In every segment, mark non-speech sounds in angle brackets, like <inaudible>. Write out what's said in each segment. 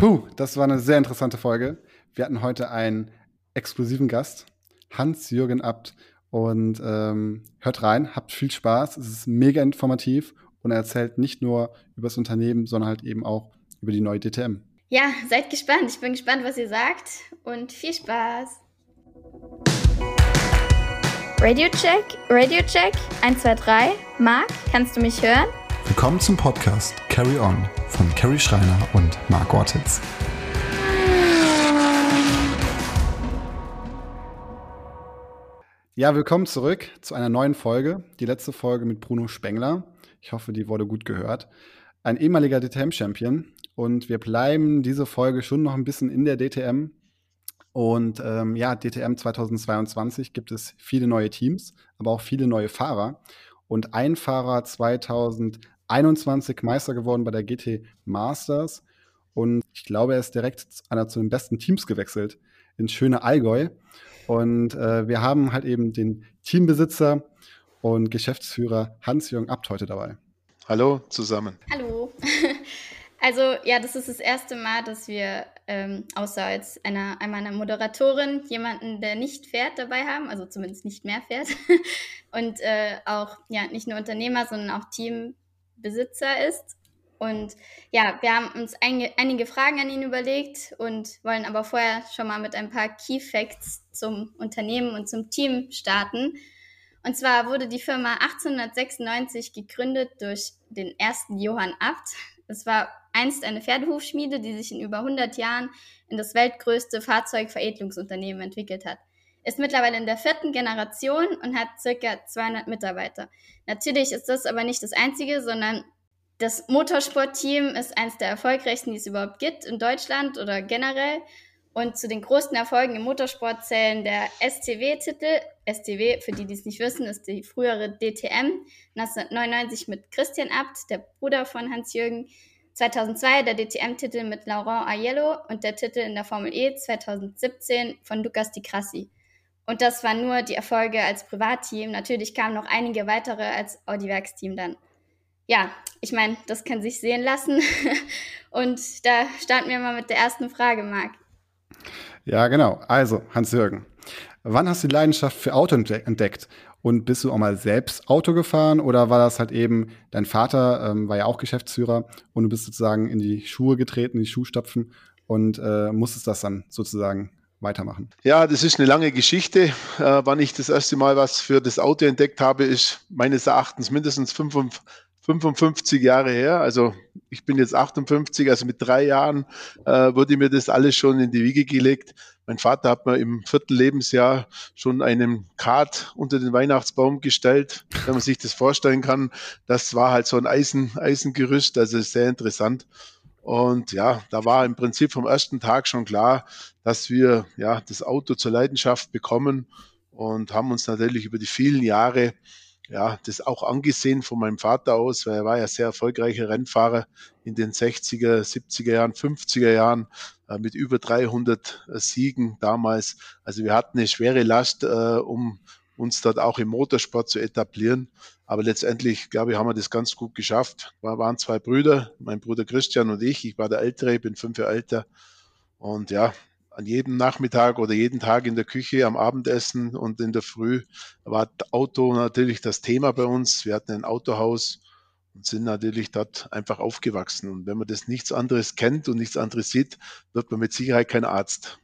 Puh, das war eine sehr interessante Folge. Wir hatten heute einen exklusiven Gast, Hans-Jürgen Abt. Und ähm, hört rein, habt viel Spaß. Es ist mega informativ und er erzählt nicht nur über das Unternehmen, sondern halt eben auch über die neue DTM. Ja, seid gespannt. Ich bin gespannt, was ihr sagt und viel Spaß. Radio Check, Radio Check, 1, 2, 3. Marc, kannst du mich hören? Willkommen zum Podcast Carry On von Carrie Schreiner und Marc Ortiz. Ja, willkommen zurück zu einer neuen Folge. Die letzte Folge mit Bruno Spengler. Ich hoffe, die wurde gut gehört. Ein ehemaliger DTM-Champion. Und wir bleiben diese Folge schon noch ein bisschen in der DTM. Und ähm, ja, DTM 2022 gibt es viele neue Teams, aber auch viele neue Fahrer. Und ein Fahrer 2021 Meister geworden bei der GT Masters. Und ich glaube, er ist direkt einer zu den besten Teams gewechselt ins schöne Allgäu. Und äh, wir haben halt eben den Teambesitzer und Geschäftsführer Hans-Jürgen Abt heute dabei. Hallo zusammen. Hallo. <laughs> Also ja, das ist das erste Mal, dass wir ähm, außer als einer, einmal einer Moderatorin jemanden, der nicht fährt, dabei haben, also zumindest nicht mehr fährt. <laughs> Und äh, auch ja nicht nur Unternehmer, sondern auch Teambesitzer ist. Und ja, wir haben uns ein, einige Fragen an ihn überlegt und wollen aber vorher schon mal mit ein paar Key Facts zum Unternehmen und zum Team starten. Und zwar wurde die Firma 1896 gegründet durch den ersten Johann Abt. Es war einst eine Pferdehufschmiede, die sich in über 100 Jahren in das weltgrößte Fahrzeugveredelungsunternehmen entwickelt hat. Ist mittlerweile in der vierten Generation und hat circa 200 Mitarbeiter. Natürlich ist das aber nicht das einzige, sondern das Motorsportteam ist eines der erfolgreichsten, die es überhaupt gibt in Deutschland oder generell. Und zu den größten Erfolgen im Motorsport zählen der STW-Titel. STW, für die, die es nicht wissen, ist die frühere DTM. 1999 mit Christian Abt, der Bruder von Hans-Jürgen. 2002 der DTM-Titel mit Laurent Aiello und der Titel in der Formel E 2017 von Lucas Di Crassi. Und das waren nur die Erfolge als Privatteam. Natürlich kamen noch einige weitere als Audi-Werksteam dann ja, ich meine, das kann sich sehen lassen. <laughs> Und da starten wir mal mit der ersten Frage, Marc. Ja, genau. Also, Hans-Jürgen, wann hast du die Leidenschaft für Auto entdeckt? Und bist du auch mal selbst Auto gefahren oder war das halt eben, dein Vater ähm, war ja auch Geschäftsführer und du bist sozusagen in die Schuhe getreten, in die Schuhstapfen und äh, musstest das dann sozusagen weitermachen? Ja, das ist eine lange Geschichte. Äh, wann ich das erste Mal was für das Auto entdeckt habe, ist meines Erachtens mindestens 55 55 Jahre her. Also ich bin jetzt 58, also mit drei Jahren äh, wurde mir das alles schon in die Wiege gelegt. Mein Vater hat mir im vierten Lebensjahr schon einen Kart unter den Weihnachtsbaum gestellt, wenn man sich das vorstellen kann. Das war halt so ein Eisen, Eisengerüst, also sehr interessant. Und ja, da war im Prinzip vom ersten Tag schon klar, dass wir ja das Auto zur Leidenschaft bekommen und haben uns natürlich über die vielen Jahre ja, das auch angesehen von meinem Vater aus, weil er war ja sehr erfolgreicher Rennfahrer in den 60er, 70er Jahren, 50er Jahren äh, mit über 300 äh, Siegen damals. Also wir hatten eine schwere Last, äh, um uns dort auch im Motorsport zu etablieren. Aber letztendlich, glaube ich, haben wir das ganz gut geschafft. Wir waren zwei Brüder, mein Bruder Christian und ich. Ich war der Ältere, bin fünf Jahre älter. Und ja, an jedem Nachmittag oder jeden Tag in der Küche am Abendessen und in der Früh war Auto natürlich das Thema bei uns. Wir hatten ein Autohaus und sind natürlich dort einfach aufgewachsen. Und wenn man das nichts anderes kennt und nichts anderes sieht, wird man mit Sicherheit kein Arzt.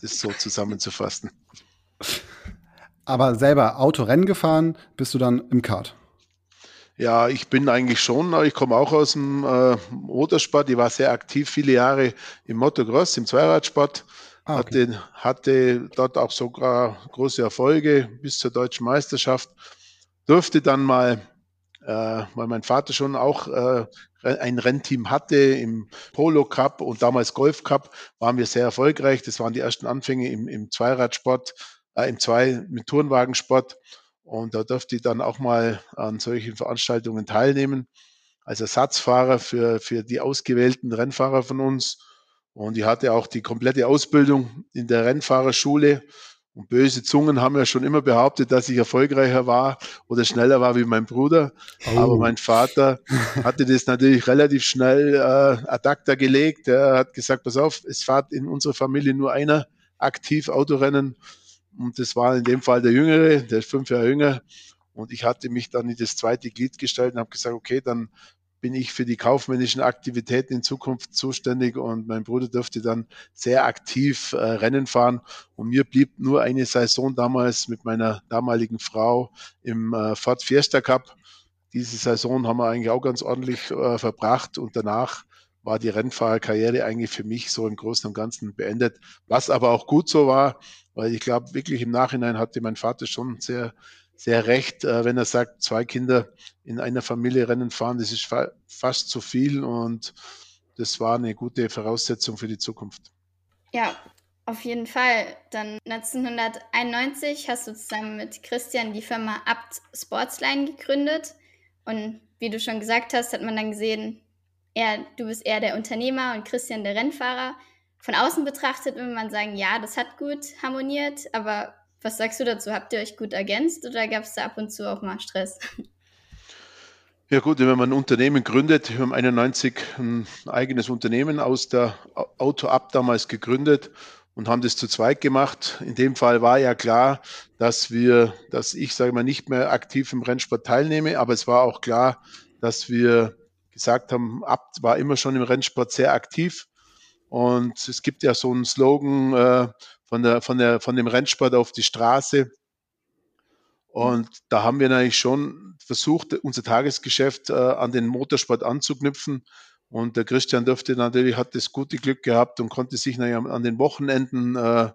Das so zusammenzufassen. Aber selber Autorennen gefahren bist du dann im Kart? Ja, ich bin eigentlich schon, ich komme auch aus dem äh, Motorsport. Ich war sehr aktiv viele Jahre im Motocross, im Zweiradsport. Ah, okay. hatte, hatte dort auch sogar große Erfolge bis zur deutschen Meisterschaft. Durfte dann mal, äh, weil mein Vater schon auch äh, ein Rennteam hatte im Polo Cup und damals Golf Cup, waren wir sehr erfolgreich. Das waren die ersten Anfänge im, im Zweiradsport, äh, im Zwei, mit Turnwagensport. Und da durfte ich dann auch mal an solchen Veranstaltungen teilnehmen, als Ersatzfahrer für, für die ausgewählten Rennfahrer von uns. Und ich hatte auch die komplette Ausbildung in der Rennfahrerschule Und böse Zungen haben ja schon immer behauptet, dass ich erfolgreicher war oder schneller war wie mein Bruder. Oh. Aber mein Vater hatte das natürlich relativ schnell äh, ad acta gelegt. Er hat gesagt, pass auf, es fährt in unserer Familie nur einer aktiv Autorennen. Und das war in dem Fall der Jüngere, der ist fünf Jahre jünger. Und ich hatte mich dann in das zweite Glied gestellt und habe gesagt, okay, dann bin ich für die kaufmännischen Aktivitäten in Zukunft zuständig und mein Bruder durfte dann sehr aktiv äh, Rennen fahren und mir blieb nur eine Saison damals mit meiner damaligen Frau im äh, Ford Fiesta Cup. Diese Saison haben wir eigentlich auch ganz ordentlich äh, verbracht und danach war die Rennfahrerkarriere eigentlich für mich so im Großen und Ganzen beendet, was aber auch gut so war, weil ich glaube, wirklich im Nachhinein hatte mein Vater schon sehr sehr recht, äh, wenn er sagt, zwei Kinder in einer Familie Rennen fahren, das ist fa fast zu viel und das war eine gute Voraussetzung für die Zukunft. Ja, auf jeden Fall. Dann 1991 hast du zusammen mit Christian die Firma Abt Sportsline gegründet und wie du schon gesagt hast, hat man dann gesehen, er, du bist eher der Unternehmer und Christian der Rennfahrer. Von außen betrachtet würde man sagen, ja, das hat gut harmoniert, aber was sagst du dazu? Habt ihr euch gut ergänzt oder gab es da ab und zu auch mal Stress? <laughs> Ja gut, wenn man ein Unternehmen gründet, wir haben 91 ein eigenes Unternehmen aus der Auto Up damals gegründet und haben das zu zweit gemacht. In dem Fall war ja klar, dass wir, dass ich sage mal nicht mehr aktiv im Rennsport teilnehme, aber es war auch klar, dass wir gesagt haben, Abt war immer schon im Rennsport sehr aktiv und es gibt ja so einen Slogan, äh, von, der, von, der, von dem Rennsport auf die Straße. Und da haben wir natürlich schon versucht, unser Tagesgeschäft äh, an den Motorsport anzuknüpfen. Und der Christian dürfte natürlich, hat das gute Glück gehabt und konnte sich an den Wochenenden äh,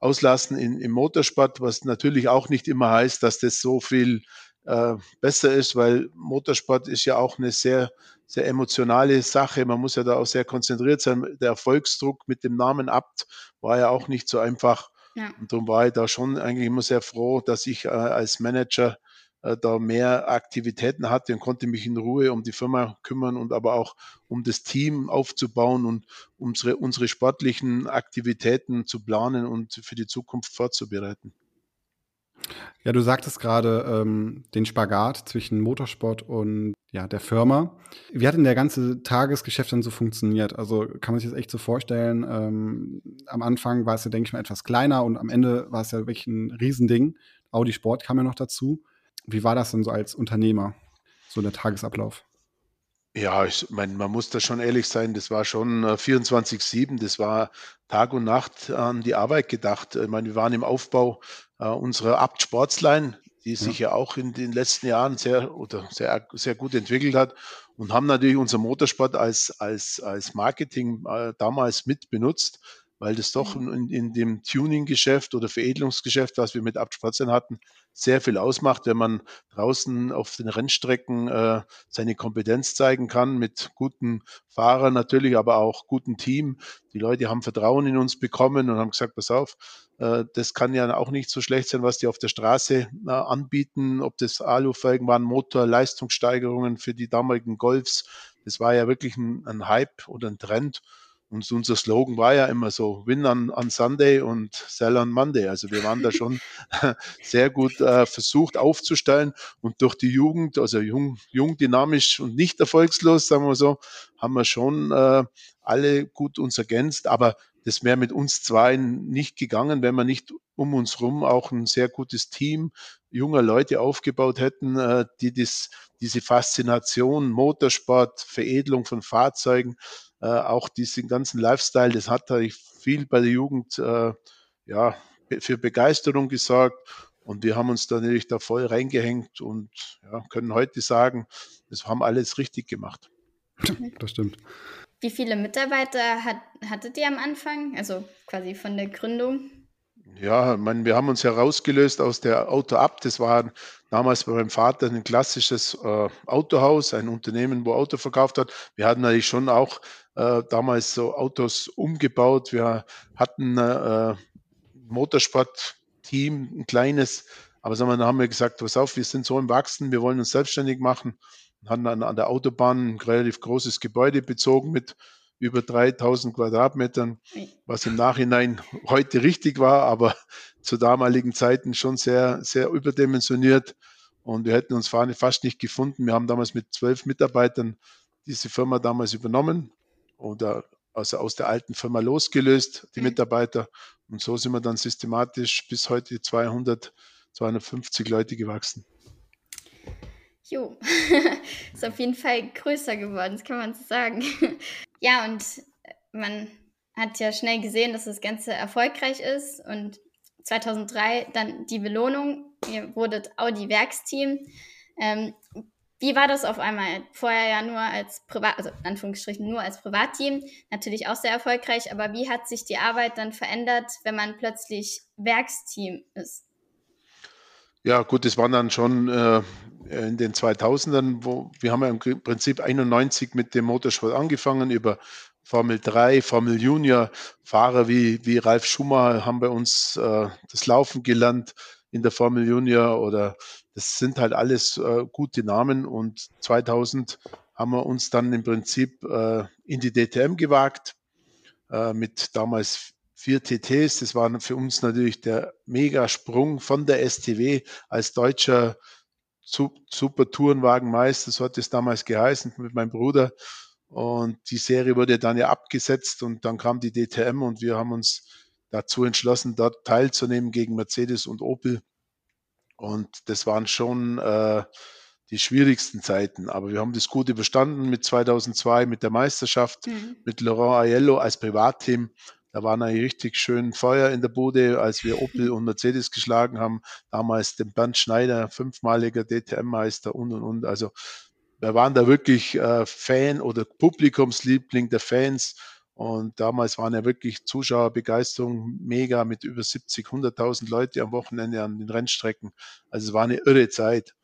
auslassen in, im Motorsport, was natürlich auch nicht immer heißt, dass das so viel äh, besser ist, weil Motorsport ist ja auch eine sehr, sehr emotionale Sache. Man muss ja da auch sehr konzentriert sein. Der Erfolgsdruck mit dem Namen Abt war ja auch nicht so einfach. Ja. Und darum war ich da schon eigentlich immer sehr froh, dass ich äh, als Manager äh, da mehr Aktivitäten hatte und konnte mich in Ruhe um die Firma kümmern und aber auch um das Team aufzubauen und unsere, unsere sportlichen Aktivitäten zu planen und für die Zukunft vorzubereiten. Ja, du sagtest gerade ähm, den Spagat zwischen Motorsport und ja, der Firma. Wie hat denn der ganze Tagesgeschäft dann so funktioniert? Also kann man sich das echt so vorstellen? Ähm, am Anfang war es ja, denke ich mal, etwas kleiner und am Ende war es ja wirklich ein Riesending. Audi Sport kam ja noch dazu. Wie war das denn so als Unternehmer, so der Tagesablauf? Ja, ich meine, man muss da schon ehrlich sein, das war schon äh, 24-7, das war Tag und Nacht an die Arbeit gedacht. Ich meine, wir waren im Aufbau äh, unserer Abt Sportsline, die sich ja. auch in den letzten Jahren sehr oder sehr, sehr gut entwickelt hat und haben natürlich unser Motorsport als, als, als Marketing äh, damals mit benutzt weil das doch mhm. in, in dem Tuning-Geschäft oder Veredelungsgeschäft, was wir mit Abspatzen hatten, sehr viel ausmacht, wenn man draußen auf den Rennstrecken äh, seine Kompetenz zeigen kann mit guten Fahrern natürlich, aber auch guten Team. Die Leute haben Vertrauen in uns bekommen und haben gesagt, pass auf, äh, das kann ja auch nicht so schlecht sein, was die auf der Straße äh, anbieten, ob das Alufelgen waren, Motor, Leistungssteigerungen für die damaligen Golfs. Das war ja wirklich ein, ein Hype oder ein Trend. Und unser Slogan war ja immer so, Win on, on Sunday und Sell on Monday. Also wir waren da schon <laughs> sehr gut äh, versucht aufzustellen. Und durch die Jugend, also jung, jung, dynamisch und nicht erfolgslos, sagen wir so, haben wir schon äh, alle gut uns ergänzt. Aber das wäre mit uns zwei nicht gegangen, wenn wir nicht um uns rum auch ein sehr gutes Team junger Leute aufgebaut hätten, äh, die das, diese Faszination, Motorsport, Veredelung von Fahrzeugen, äh, auch diesen ganzen Lifestyle, das hat eigentlich viel bei der Jugend äh, ja, für Begeisterung gesorgt. Und wir haben uns da natürlich da voll reingehängt und ja, können heute sagen, das haben alles richtig gemacht. Das stimmt. Wie viele Mitarbeiter hat, hattet ihr am Anfang? Also quasi von der Gründung? Ja, ich meine, wir haben uns herausgelöst aus der Auto Up. Das war damals bei meinem Vater ein klassisches äh, Autohaus, ein Unternehmen, wo Auto verkauft hat. Wir hatten natürlich schon auch äh, damals so Autos umgebaut. Wir hatten äh, Motorsport-Team, ein kleines, aber sagen wir, dann haben wir gesagt, pass auf, wir sind so im Wachsen, wir wollen uns selbstständig machen. Und haben dann an der Autobahn ein relativ großes Gebäude bezogen mit über 3000 Quadratmetern, was im Nachhinein heute richtig war, aber zu damaligen Zeiten schon sehr, sehr überdimensioniert. Und wir hätten uns fast nicht gefunden. Wir haben damals mit zwölf Mitarbeitern diese Firma damals übernommen oder also aus der alten Firma losgelöst, die mhm. Mitarbeiter. Und so sind wir dann systematisch bis heute 200, 250 Leute gewachsen. Jo, <laughs> ist auf jeden Fall größer geworden, das kann man so sagen. <laughs> ja, und man hat ja schnell gesehen, dass das Ganze erfolgreich ist und 2003 dann die Belohnung. Ihr wurdet Audi-Werksteam. Ähm, wie war das auf einmal? Vorher ja nur als Privat, also in Anführungsstrichen nur als Privatteam, natürlich auch sehr erfolgreich, aber wie hat sich die Arbeit dann verändert, wenn man plötzlich Werksteam ist? Ja, gut, das waren dann schon äh, in den 2000ern, wo wir haben ja im Prinzip 91 mit dem Motorsport angefangen über Formel 3, Formel Junior. Fahrer wie, wie Ralf Schumacher haben bei uns äh, das Laufen gelernt in der Formel Junior oder das sind halt alles äh, gute Namen und 2000 haben wir uns dann im Prinzip äh, in die DTM gewagt äh, mit damals vier TTs. Das war für uns natürlich der Megasprung von der STW als deutscher Super Tourenwagenmeister, so hat es damals geheißen mit meinem Bruder. Und die Serie wurde dann ja abgesetzt und dann kam die DTM und wir haben uns dazu entschlossen, dort teilzunehmen gegen Mercedes und Opel. Und das waren schon äh, die schwierigsten Zeiten. Aber wir haben das gut überstanden mit 2002, mit der Meisterschaft, mhm. mit Laurent Aiello als Privatteam. Da war ein richtig schön Feuer in der Bude, als wir Opel <laughs> und Mercedes geschlagen haben. Damals den Bernd Schneider, fünfmaliger DTM-Meister und und und. Also wir waren da wirklich äh, Fan oder Publikumsliebling der Fans. Und damals waren ja wirklich Zuschauerbegeisterung mega mit über 70, 100.000 Leute am Wochenende an den Rennstrecken. Also es war eine irre Zeit.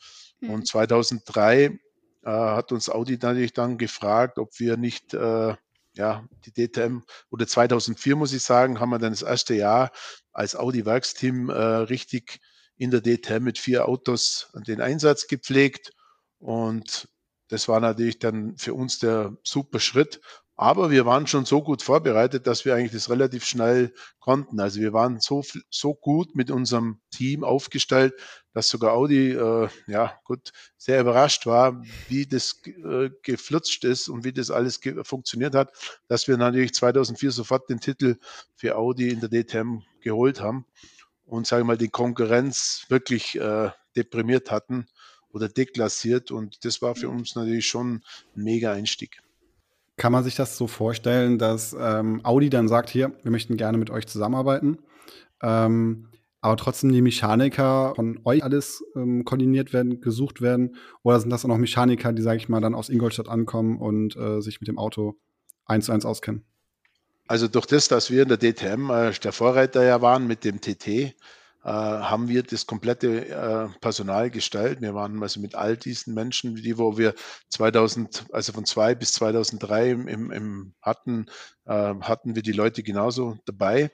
Mhm. Und 2003 äh, hat uns Audi natürlich dann gefragt, ob wir nicht äh, ja, die DTM oder 2004 muss ich sagen, haben wir dann das erste Jahr als Audi Werksteam äh, richtig in der DTM mit vier Autos den Einsatz gepflegt. Und das war natürlich dann für uns der super Schritt. Aber wir waren schon so gut vorbereitet, dass wir eigentlich das relativ schnell konnten. Also wir waren so, so gut mit unserem Team aufgestellt, dass sogar Audi, äh, ja gut, sehr überrascht war, wie das äh, geflutscht ist und wie das alles funktioniert hat, dass wir natürlich 2004 sofort den Titel für Audi in der DTM geholt haben und, sage ich mal, die Konkurrenz wirklich äh, deprimiert hatten oder deklassiert. Und das war für uns natürlich schon ein mega Einstieg. Kann man sich das so vorstellen, dass ähm, Audi dann sagt, hier, wir möchten gerne mit euch zusammenarbeiten, ähm, aber trotzdem die Mechaniker von euch alles ähm, koordiniert werden, gesucht werden? Oder sind das auch Mechaniker, die, sage ich mal, dann aus Ingolstadt ankommen und äh, sich mit dem Auto eins zu eins auskennen? Also durch das, dass wir in der DTM äh, der Vorreiter ja waren mit dem TT, haben wir das komplette äh, Personal gestellt. Wir waren also mit all diesen Menschen, die wo wir 2000, also von zwei bis 2003 im, im hatten, äh, hatten wir die Leute genauso dabei.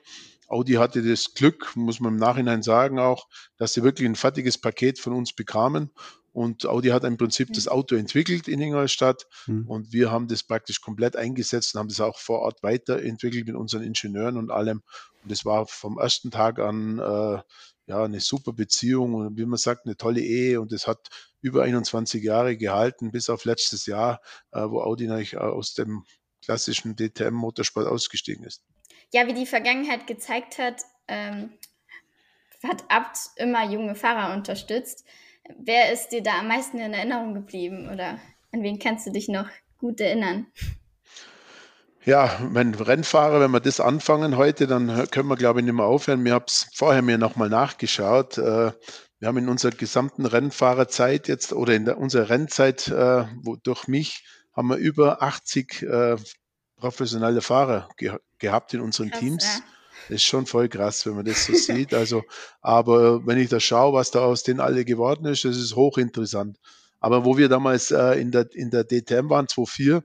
Audi hatte das Glück, muss man im Nachhinein sagen auch, dass sie wirklich ein fertiges Paket von uns bekamen. Und Audi hat im Prinzip das Auto entwickelt in Ingolstadt mhm. und wir haben das praktisch komplett eingesetzt und haben das auch vor Ort weiterentwickelt mit unseren Ingenieuren und allem. Und es war vom ersten Tag an äh, ja eine super Beziehung und wie man sagt, eine tolle Ehe und es hat über 21 Jahre gehalten, bis auf letztes Jahr, äh, wo Audi natürlich aus dem klassischen DTM-Motorsport ausgestiegen ist. Ja, wie die Vergangenheit gezeigt hat, ähm, hat Abt immer junge Fahrer unterstützt. Wer ist dir da am meisten in Erinnerung geblieben oder an wen kannst du dich noch gut erinnern? Ja, wenn Rennfahrer, wenn wir das anfangen heute, dann können wir, glaube ich, nicht mehr aufhören. Mir habe es vorher mir nochmal nachgeschaut. Äh, wir haben in unserer gesamten Rennfahrerzeit jetzt oder in der, unserer Rennzeit äh, wo, durch mich haben wir über 80 äh, professionelle Fahrer ge gehabt in unseren krass, Teams. Ja. Ist schon voll krass, wenn man das so sieht. Also, aber wenn ich da schaue, was da aus denen alle geworden ist, das ist hochinteressant. Aber wo wir damals äh, in, der, in der DTM waren, 2004,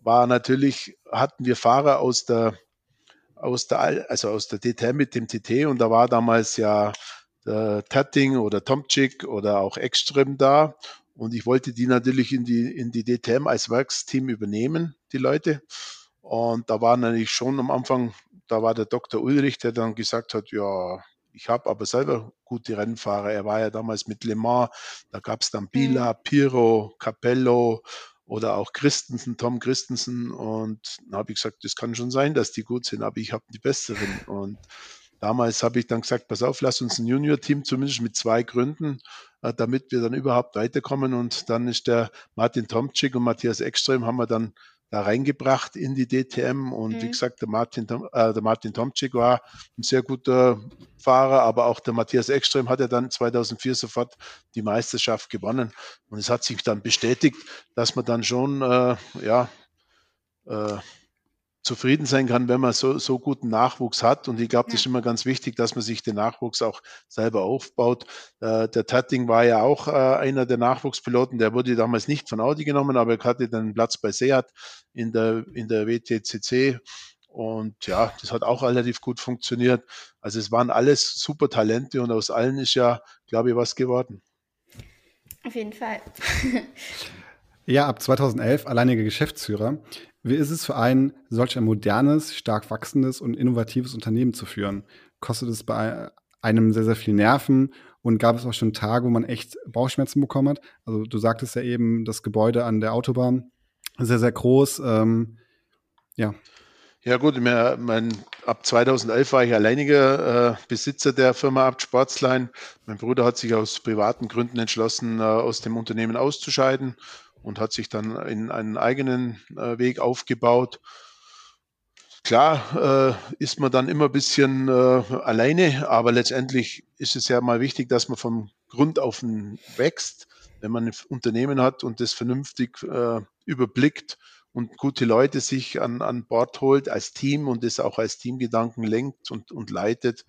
war natürlich, hatten wir Fahrer aus der, aus der, also aus der DTM mit dem TT und da war damals ja der Tatting oder Tomczyk oder auch Ekström da und ich wollte die natürlich in die, in die DTM als Werksteam übernehmen, die Leute. Und da war natürlich schon am Anfang, da war der Dr. Ulrich, der dann gesagt hat, ja, Ich habe aber selber gute Rennfahrer. Er war ja damals mit Le Mans, da gab es dann Bila, mhm. Piro, Capello oder auch Christensen, Tom Christensen. Und dann habe ich gesagt, das kann schon sein, dass die gut sind, aber ich habe die besseren. Und damals habe ich dann gesagt, pass auf, lass uns ein Junior-Team zumindest mit zwei gründen, äh, damit wir dann überhaupt weiterkommen. Und dann ist der Martin Tomczyk und Matthias Ekström haben wir dann da reingebracht in die DTM. Und mhm. wie gesagt, der Martin, äh, der Martin Tomczyk war ein sehr guter Fahrer, aber auch der Matthias Ekström hat ja dann 2004 sofort die Meisterschaft gewonnen. Und es hat sich dann bestätigt, dass man dann schon, äh, ja, äh, zufrieden sein kann, wenn man so, so guten Nachwuchs hat. Und ich glaube, das ist immer ganz wichtig, dass man sich den Nachwuchs auch selber aufbaut. Äh, der Tatting war ja auch äh, einer der Nachwuchspiloten. Der wurde damals nicht von Audi genommen, aber er hatte dann Platz bei Seat in der, in der WTCC. Und ja, das hat auch relativ gut funktioniert. Also es waren alles super Talente und aus allen ist ja, glaube ich, was geworden. Auf jeden Fall. ja, ab 2011 alleiniger Geschäftsführer. Wie ist es für einen, solch ein modernes, stark wachsendes und innovatives Unternehmen zu führen? Kostet es bei einem sehr, sehr viel Nerven und gab es auch schon Tage, wo man echt Bauchschmerzen bekommen hat? Also du sagtest ja eben, das Gebäude an der Autobahn sehr, sehr groß. Ähm, ja. Ja gut, mir, mein, ab 2011 war ich alleiniger äh, Besitzer der Firma Abt Sportsline. Mein Bruder hat sich aus privaten Gründen entschlossen, äh, aus dem Unternehmen auszuscheiden und hat sich dann in einen eigenen äh, Weg aufgebaut. Klar äh, ist man dann immer ein bisschen äh, alleine, aber letztendlich ist es ja mal wichtig, dass man vom Grund auf wächst. Wenn man ein Unternehmen hat und das vernünftig äh, überblickt und gute Leute sich an, an Bord holt als Team und das auch als Teamgedanken lenkt und, und leitet,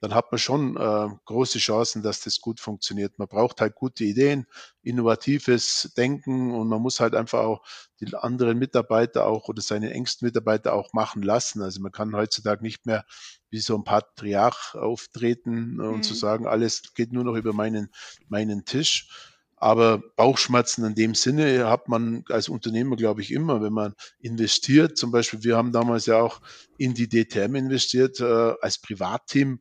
dann hat man schon äh, große Chancen, dass das gut funktioniert. Man braucht halt gute Ideen, innovatives Denken und man muss halt einfach auch die anderen Mitarbeiter auch oder seine engsten Mitarbeiter auch machen lassen. Also man kann heutzutage nicht mehr wie so ein Patriarch auftreten und mhm. zu sagen, alles geht nur noch über meinen, meinen Tisch. Aber Bauchschmerzen in dem Sinne hat man als Unternehmer, glaube ich, immer, wenn man investiert. Zum Beispiel, wir haben damals ja auch in die DTM investiert äh, als Privatteam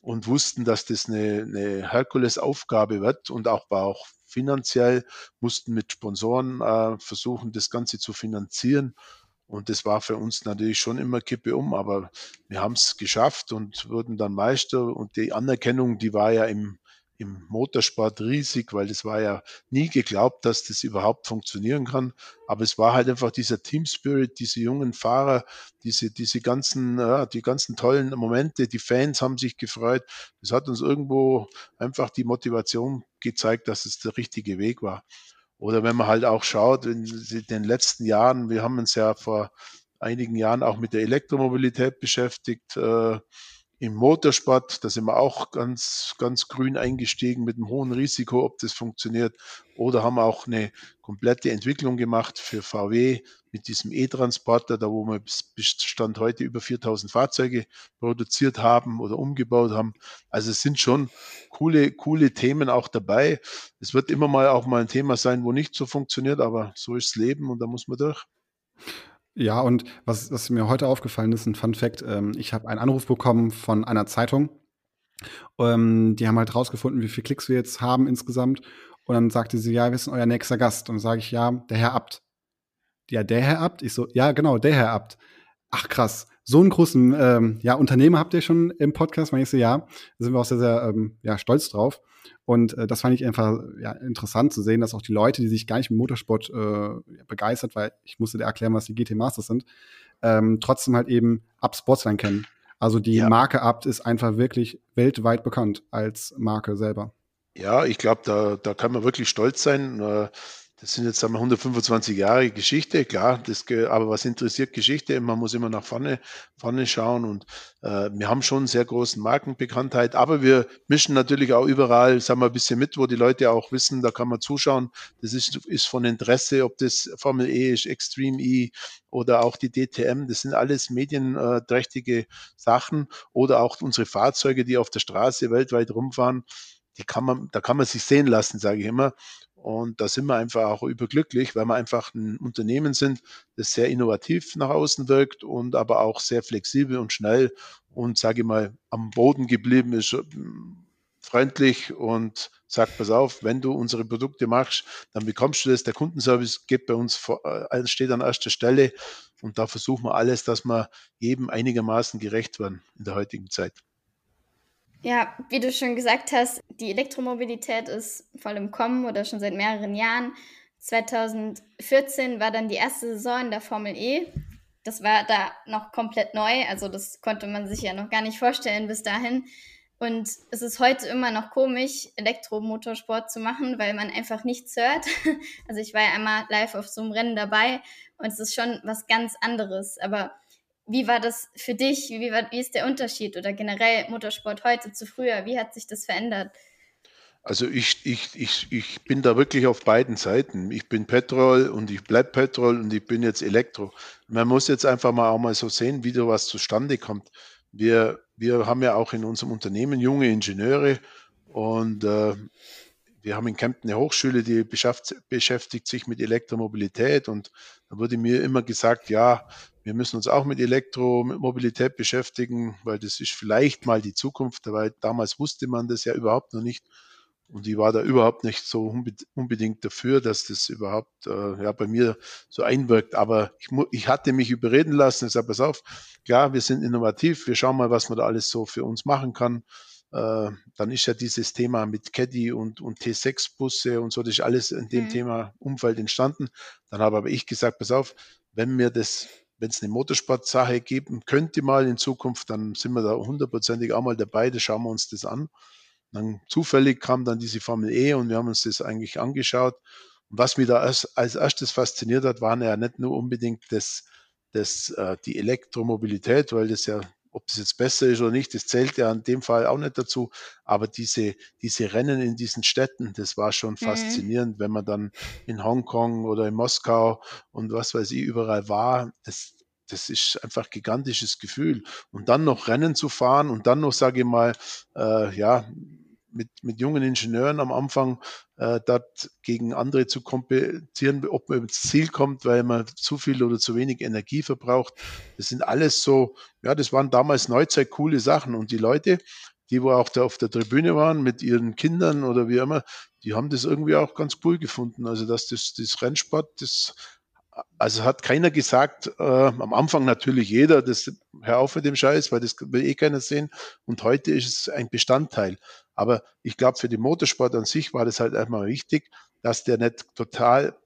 und wussten, dass das eine, eine Herkulesaufgabe wird und auch war auch finanziell, mussten mit Sponsoren äh, versuchen, das Ganze zu finanzieren. Und das war für uns natürlich schon immer Kippe um, aber wir haben es geschafft und wurden dann Meister. Und die Anerkennung, die war ja im im Motorsport riesig, weil es war ja nie geglaubt, dass das überhaupt funktionieren kann. Aber es war halt einfach dieser Team Spirit, diese jungen Fahrer, diese, diese ganzen, ja, die ganzen tollen Momente, die Fans haben sich gefreut. Das hat uns irgendwo einfach die Motivation gezeigt, dass es der richtige Weg war. Oder wenn man halt auch schaut, in den letzten Jahren, wir haben uns ja vor einigen Jahren auch mit der Elektromobilität beschäftigt, äh, im Motorsport, da sind wir auch ganz, ganz grün eingestiegen mit einem hohen Risiko, ob das funktioniert. Oder haben auch eine komplette Entwicklung gemacht für VW mit diesem E-Transporter, da wo wir bis Stand heute über 4000 Fahrzeuge produziert haben oder umgebaut haben. Also es sind schon coole, coole Themen auch dabei. Es wird immer mal auch mal ein Thema sein, wo nicht so funktioniert, aber so ist das Leben und da muss man durch. Ja, und was, was mir heute aufgefallen ist, ein Fun Fact, ähm, ich habe einen Anruf bekommen von einer Zeitung. Ähm, die haben halt rausgefunden, wie viele Klicks wir jetzt haben insgesamt. Und dann sagte sie, ja, wir sind euer nächster Gast. Und dann sage ich, ja, der Herr Abt. Ja, der Herr Abt? Ich so, ja, genau, der Herr Abt. Ach krass, so einen großen ähm, ja, Unternehmer habt ihr schon im Podcast? Und ich so, ja, da sind wir auch sehr, sehr ähm, ja, stolz drauf. Und äh, das fand ich einfach ja, interessant zu sehen, dass auch die Leute, die sich gar nicht mit Motorsport äh, begeistert, weil ich musste dir erklären, was die GT Masters sind, ähm, trotzdem halt eben Up Sportsline kennen. Also die ja. Marke Abt ist einfach wirklich weltweit bekannt als Marke selber. Ja, ich glaube, da, da kann man wirklich stolz sein. Das sind jetzt einmal 125 Jahre Geschichte, klar, das, aber was interessiert Geschichte? Man muss immer nach vorne, vorne schauen und äh, wir haben schon sehr großen Markenbekanntheit, aber wir mischen natürlich auch überall, sagen wir, ein bisschen mit, wo die Leute auch wissen, da kann man zuschauen. Das ist, ist von Interesse, ob das Formel E ist, Extreme E oder auch die DTM, das sind alles medienträchtige Sachen oder auch unsere Fahrzeuge, die auf der Straße weltweit rumfahren die kann man, da kann man sich sehen lassen, sage ich immer. Und da sind wir einfach auch überglücklich, weil wir einfach ein Unternehmen sind, das sehr innovativ nach außen wirkt und aber auch sehr flexibel und schnell und, sage ich mal, am Boden geblieben ist, freundlich und sagt, pass auf, wenn du unsere Produkte machst, dann bekommst du das. Der Kundenservice geht bei uns vor, äh, steht an erster Stelle und da versuchen wir alles, dass wir jedem einigermaßen gerecht werden in der heutigen Zeit. Ja, wie du schon gesagt hast, die Elektromobilität ist voll im Kommen oder schon seit mehreren Jahren. 2014 war dann die erste Saison in der Formel E. Das war da noch komplett neu, also das konnte man sich ja noch gar nicht vorstellen bis dahin. Und es ist heute immer noch komisch, Elektromotorsport zu machen, weil man einfach nichts hört. <laughs> Also ich war ja einmal live auf so einem Rennen dabei und es ist schon was ganz anderes. Aber wie war das für dich? Wie, war, wie ist der Unterschied oder generell Motorsport heute zu früher? Wie hat sich das verändert? Also ich, ich, ich, ich bin da wirklich auf beiden Seiten. Ich bin Petrol und ich bleibe Petrol und ich bin jetzt Elektro. Man muss jetzt einfach mal auch mal so sehen, wie da was zustande kommt. Wir, wir haben ja auch in unserem Unternehmen junge Ingenieure und äh, wir haben in Kempten eine Hochschule, die beschäftigt sich mit Elektromobilität und da wurde mir immer gesagt, ja, wir müssen uns auch mit Elektromobilität beschäftigen, weil das ist vielleicht mal die Zukunft, weil damals wusste man das ja überhaupt noch nicht. Und ich war da überhaupt nicht so unbedingt dafür, dass das überhaupt äh, ja, bei mir so einwirkt. Aber ich, ich hatte mich überreden lassen. Ich sage, pass auf, klar, wir sind innovativ, wir schauen mal, was man da alles so für uns machen kann. Äh, dann ist ja dieses Thema mit Caddy und, und T6-Busse und so, das ist alles in dem mhm. Thema Umfeld entstanden. Dann habe aber ich gesagt, pass auf, wenn mir das, wenn es eine Motorsportsache geben könnte mal in Zukunft, dann sind wir da hundertprozentig auch mal dabei, da schauen wir uns das an. Dann zufällig kam dann diese Formel E und wir haben uns das eigentlich angeschaut. Und was mich da als, als erstes fasziniert hat, waren ja nicht nur unbedingt das, das, äh, die Elektromobilität, weil das ja ob das jetzt besser ist oder nicht, das zählt ja in dem Fall auch nicht dazu. Aber diese, diese Rennen in diesen Städten, das war schon mhm. faszinierend, wenn man dann in Hongkong oder in Moskau und was weiß ich überall war. Das, das ist einfach gigantisches Gefühl. Und dann noch Rennen zu fahren und dann noch, sage ich mal, äh, ja, mit, mit jungen Ingenieuren am Anfang äh, dort gegen andere zu kompetieren, ob man ins Ziel kommt, weil man zu viel oder zu wenig Energie verbraucht. Das sind alles so, ja, das waren damals Neuzeit coole Sachen. Und die Leute, die wo auch da auf der Tribüne waren mit ihren Kindern oder wie immer, die haben das irgendwie auch ganz cool gefunden. Also dass das, das Rennsport, das also hat keiner gesagt, äh, am Anfang natürlich jeder, das hör auf mit dem Scheiß, weil das will eh keiner sehen. Und heute ist es ein Bestandteil. Aber ich glaube, für den Motorsport an sich war das halt einmal wichtig, dass der nicht total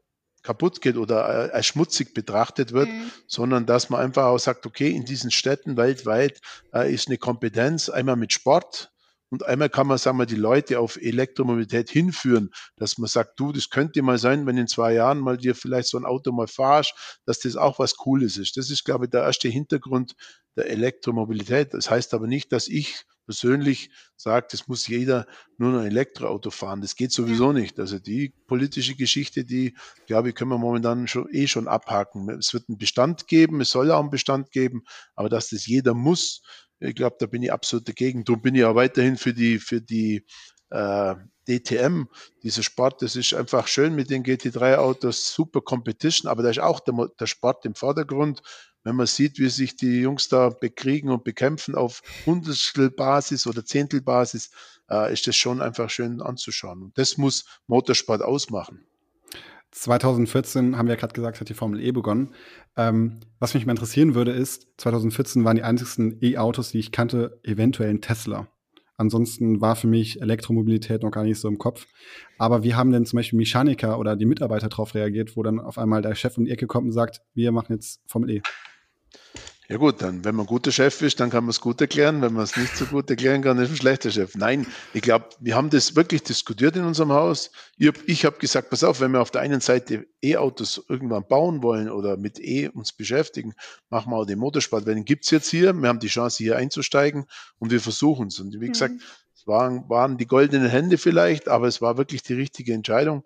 kaputt geht oder äh, als schmutzig betrachtet wird, mhm. sondern dass man einfach auch sagt, okay, in diesen Städten weltweit äh, ist eine Kompetenz einmal mit Sport, und einmal kann man, sagen wir, die Leute auf Elektromobilität hinführen, dass man sagt, du, das könnte mal sein, wenn in zwei Jahren mal dir vielleicht so ein Auto mal fahrst, dass das auch was Cooles ist. Das ist, glaube ich, der erste Hintergrund der Elektromobilität. Das heißt aber nicht, dass ich persönlich sage, das muss jeder nur noch ein Elektroauto fahren. Das geht sowieso nicht. Also die politische Geschichte, die, glaube ich, können wir momentan schon, eh schon abhaken. Es wird einen Bestand geben, es soll auch einen Bestand geben, aber dass das jeder muss, ich glaube, da bin ich absolut dagegen. Darum bin ich auch weiterhin für die, für die äh, DTM, dieser Sport, das ist einfach schön mit den GT3-Autos, super Competition, aber da ist auch der, der Sport im Vordergrund. Wenn man sieht, wie sich die Jungs da bekriegen und bekämpfen auf Hundertstelbasis oder Zehntelbasis, äh, ist das schon einfach schön anzuschauen. Und das muss Motorsport ausmachen. 2014 haben wir ja gerade gesagt, hat die Formel E begonnen. Ähm, was mich mal interessieren würde, ist, 2014 waren die einzigsten E-Autos, die ich kannte, eventuell ein Tesla. Ansonsten war für mich Elektromobilität noch gar nicht so im Kopf. Aber wie haben denn zum Beispiel Mechaniker oder die Mitarbeiter darauf reagiert, wo dann auf einmal der Chef um die Ecke kommt und sagt, wir machen jetzt Formel E? Ja gut, dann, wenn man ein guter Chef ist, dann kann man es gut erklären. Wenn man es nicht so gut erklären kann, ist ein schlechter Chef. Nein, ich glaube, wir haben das wirklich diskutiert in unserem Haus. Ich habe hab gesagt, pass auf, wenn wir auf der einen Seite E-Autos irgendwann bauen wollen oder mit E uns beschäftigen, machen wir auch den Motorsport, weil den gibt's jetzt hier. Wir haben die Chance, hier einzusteigen und wir versuchen es. Und wie gesagt, mhm. es waren, waren die goldenen Hände vielleicht, aber es war wirklich die richtige Entscheidung.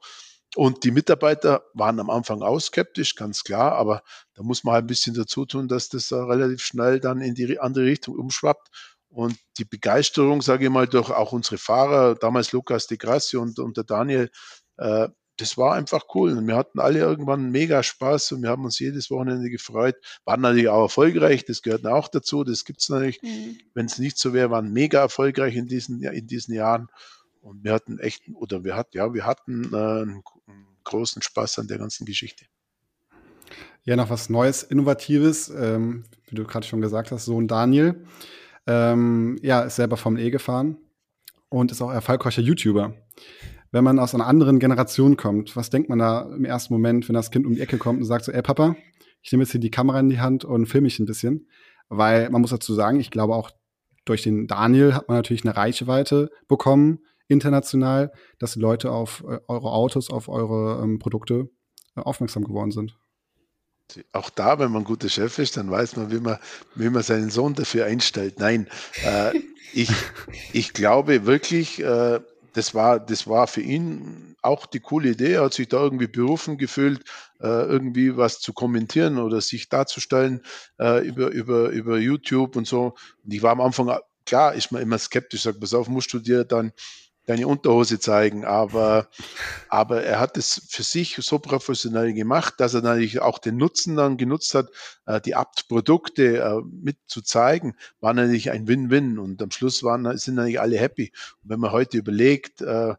Und die Mitarbeiter waren am Anfang auch skeptisch, ganz klar, aber da muss man halt ein bisschen dazu tun, dass das relativ schnell dann in die andere Richtung umschwappt. Und die Begeisterung, sage ich mal, durch auch unsere Fahrer, damals Lukas de Grassi und, und der Daniel, äh, das war einfach cool. Und wir hatten alle irgendwann mega Spaß und wir haben uns jedes Wochenende gefreut. Waren natürlich auch erfolgreich, das gehört auch dazu. Das gibt es natürlich. Mhm. Wenn es nicht so wäre, waren mega erfolgreich in diesen, in diesen Jahren. Und wir hatten echt, oder wir hatten, ja, wir hatten äh, einen, großen Spaß an der ganzen Geschichte. Ja, noch was Neues, Innovatives, ähm, wie du gerade schon gesagt hast, Sohn Daniel. Ähm, ja, ist selber vom E gefahren und ist auch erfolgreicher YouTuber. Wenn man aus einer anderen Generation kommt, was denkt man da im ersten Moment, wenn das Kind um die Ecke kommt und sagt so, ey Papa, ich nehme jetzt hier die Kamera in die Hand und filme mich ein bisschen? Weil man muss dazu sagen, ich glaube auch durch den Daniel hat man natürlich eine Reichweite bekommen, international, dass die Leute auf äh, eure Autos, auf eure ähm, Produkte äh, aufmerksam geworden sind. Auch da, wenn man ein guter Chef ist, dann weiß man, wie man, wie man seinen Sohn dafür einstellt. Nein, äh, ich, <laughs> ich glaube wirklich, äh, das war, das war für ihn auch die coole Idee. Er hat sich da irgendwie berufen gefühlt, äh, irgendwie was zu kommentieren oder sich darzustellen äh, über, über, über YouTube und so. Und ich war am Anfang, klar, ist man immer skeptisch, sagt, pass auf, musst du dir dann deine Unterhose zeigen, aber, aber er hat es für sich so professionell gemacht, dass er natürlich auch den Nutzen dann genutzt hat, äh, die Abt-Produkte äh, mit zu zeigen, war natürlich ein Win-Win und am Schluss waren, sind natürlich alle happy. Und wenn man heute überlegt, äh,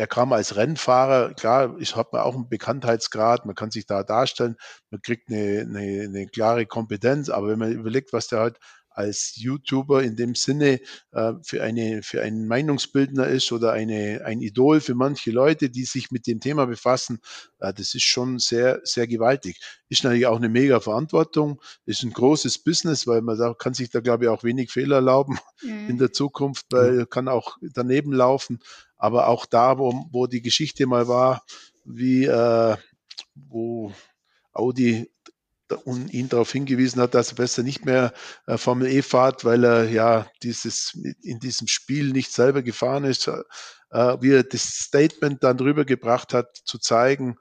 er kam als Rennfahrer, klar, ich habe man auch einen Bekanntheitsgrad, man kann sich da darstellen, man kriegt eine, eine, eine klare Kompetenz, aber wenn man überlegt, was der halt als YouTuber in dem Sinne äh, für, eine, für einen Meinungsbildner ist oder eine, ein Idol für manche Leute, die sich mit dem Thema befassen, äh, das ist schon sehr, sehr gewaltig. Ist natürlich auch eine mega Verantwortung, ist ein großes Business, weil man da, kann sich da, glaube ich, auch wenig Fehler erlauben <laughs> mhm. in der Zukunft, weil kann auch daneben laufen. Aber auch da, wo, wo die Geschichte mal war, wie äh, wo Audi und ihn darauf hingewiesen hat, dass er besser nicht mehr äh, Formel E fahrt, weil er ja dieses in diesem Spiel nicht selber gefahren ist, äh, wie er das Statement dann rübergebracht hat, zu zeigen,